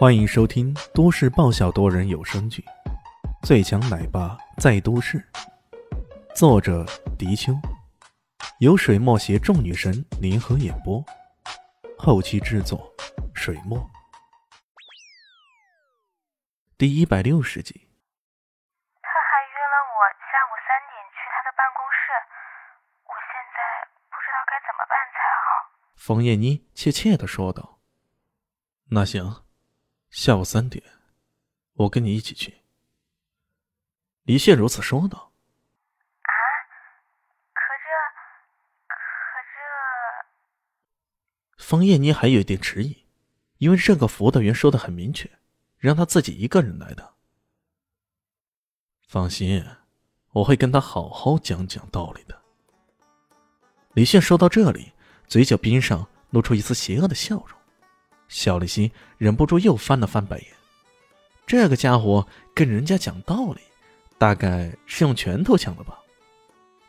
欢迎收听都市爆笑多人有声剧《最强奶爸在都市》，作者：迪秋，由水墨携众女神联合演播，后期制作：水墨。第一百六十集。他还约了我下午三点去他的办公室，我现在不知道该怎么办才好。冯燕妮怯怯的说道：“那行。”下午三点，我跟你一起去。”李现如此说道。“啊，可这，可这……”方艳妮还有一点迟疑，因为这个辅导员说的很明确，让他自己一个人来的。放心，我会跟他好好讲讲道理的。李现说到这里，嘴角边上露出一丝邪恶的笑容。小丽心忍不住又翻了翻白眼，这个家伙跟人家讲道理，大概是用拳头讲的吧。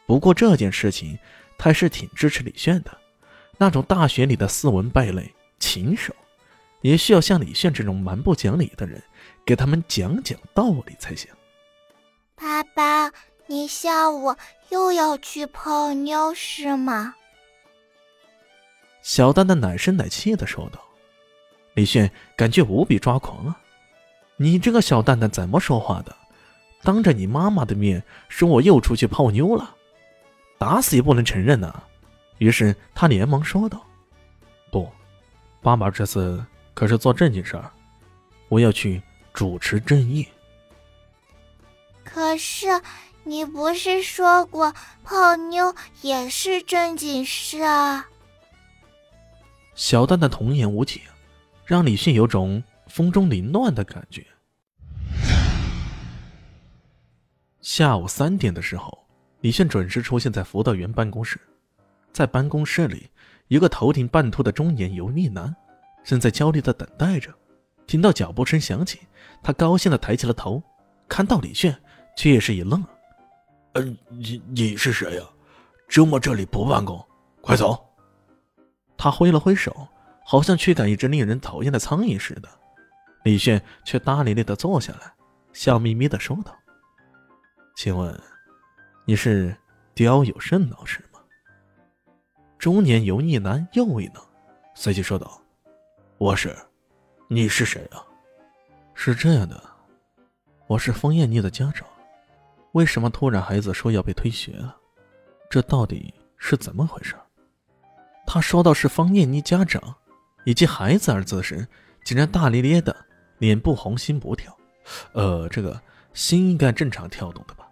不过这件事情，他还是挺支持李炫的。那种大学里的斯文败类、禽兽，也需要像李炫这种蛮不讲理的人，给他们讲讲道理才行。爸爸，你下午又要去泡妞是吗？小蛋蛋奶声奶气的说道。李炫感觉无比抓狂啊！你这个小蛋蛋怎么说话的？当着你妈妈的面说我又出去泡妞了，打死也不能承认呐！于是他连忙说道：“不，爸爸这次可是做正经事儿，我要去主持正义。”可是你不是说过泡妞也是正经事啊？小蛋蛋童言无忌。让李迅有种风中凌乱的感觉。下午三点的时候，李迅准时出现在辅导员办公室。在办公室里，一个头顶半秃的中年油腻男正在焦虑的等待着。听到脚步声响起，他高兴的抬起了头，看到李炫，却也是一愣：“嗯，你你是谁呀？周末这里不办公，快走！”他挥了挥手。好像驱赶一只令人讨厌的苍蝇似的，李炫却大咧咧的坐下来，笑眯眯的说道：“请问，你是刁有胜老师吗？”中年油腻男又一愣，随即说道：“我是，你是谁啊？”是这样的，我是方艳妮的家长，为什么突然孩子说要被退学了？这到底是怎么回事？他说到是方艳妮家长。以及“孩子”二字时，竟然大咧咧的，脸不红心不跳。呃，这个心应该正常跳动的吧？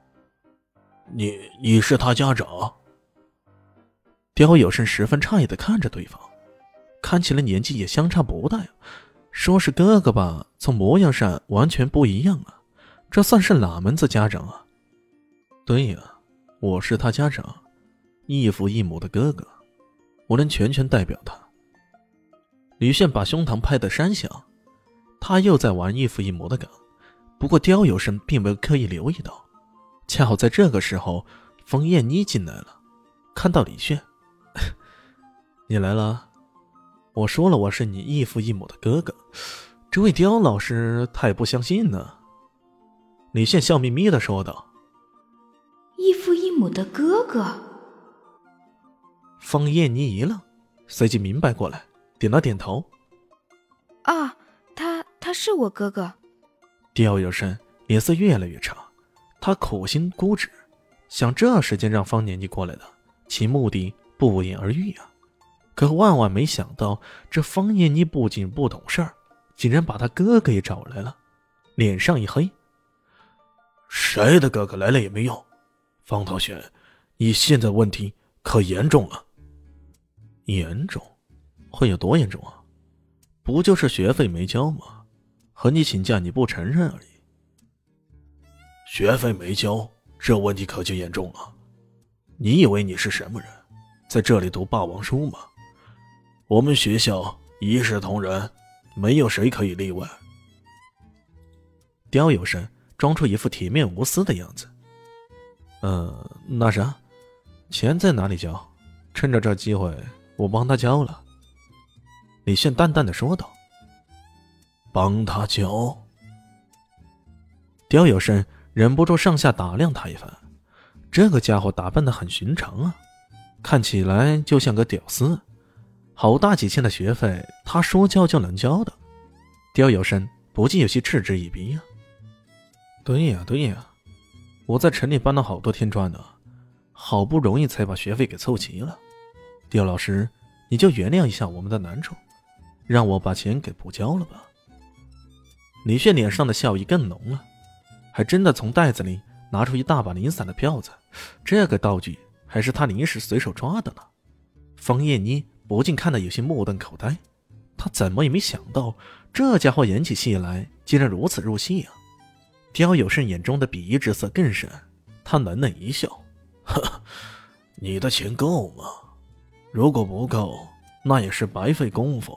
你你是他家长？刁有胜十分诧异的看着对方，看起来年纪也相差不大呀。说是哥哥吧，从模样上完全不一样啊。这算是哪门子家长啊？对呀，我是他家长，异父异母的哥哥，我能全权代表他。李炫把胸膛拍得山响，他又在玩异父异母的梗。不过刁有生并没有刻意留意到，恰好在这个时候，冯燕妮进来了，看到李炫，你来了。我说了我是你异父异母的哥哥，这位刁老师他也不相信呢。李炫笑眯眯的说道：“异父异母的哥哥。”方燕妮一愣，随即明白过来。点了点头。啊，他他是我哥哥。刁有生脸色越来越差，他苦心孤诣，想这时间让方年妮过来的，其目的不言而喻啊。可万万没想到，这方念妮不仅不懂事儿，竟然把他哥哥也找来了，脸上一黑。谁的哥哥来了也没用，方同学，你现在问题可严重了。严重。会有多严重啊？不就是学费没交吗？和你请假你不承认而已。学费没交，这问题可就严重了。你以为你是什么人，在这里读霸王书吗？我们学校一视同仁，没有谁可以例外。刁有生装出一副铁面无私的样子。嗯，那啥，钱在哪里交？趁着这机会，我帮他交了。李炫淡淡的说道：“帮他教。刁有生忍不住上下打量他一番，这个家伙打扮的很寻常啊，看起来就像个屌丝。好大几千的学费，他说教就能教的？刁有生不禁有些嗤之以鼻啊。对呀，对呀，我在城里搬了好多天砖呢，好不容易才把学费给凑齐了。刁老师，你就原谅一下我们的难处，让我把钱给补交了吧。李炫脸上的笑意更浓了，还真的从袋子里拿出一大把零散的票子，这个道具还是他临时随手抓的呢。方艳妮不禁看得有些目瞪口呆，他怎么也没想到这家伙演起戏来竟然如此入戏啊！刁有胜眼中的鄙夷之色更深，他冷冷一笑：“呵，你的钱够吗？”如果不够，那也是白费功夫。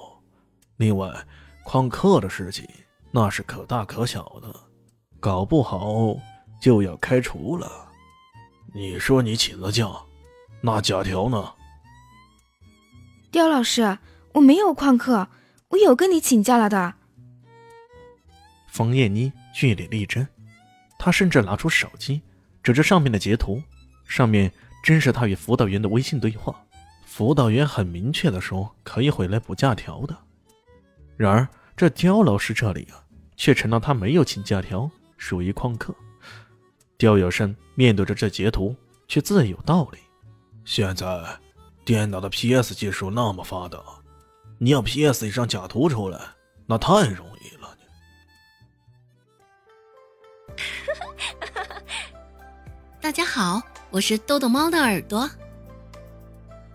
另外，旷课的事情那是可大可小的，搞不好就要开除了。你说你请了假，那假条呢？刁老师，我没有旷课，我有跟你请假了的。冯燕妮据理力争，她甚至拿出手机，指着上面的截图，上面真是她与辅导员的微信对话。辅导员很明确的说可以回来补假条的，然而这刁老师这里啊，却成了他没有请假条，属于旷课。刁有生面对着这截图，却自有道理。现在电脑的 PS 技术那么发达，你要 PS 一张假图出来，那太容易了。大家好，我是豆豆猫的耳朵。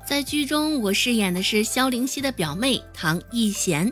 在剧中，我饰演的是萧灵溪的表妹唐艺贤。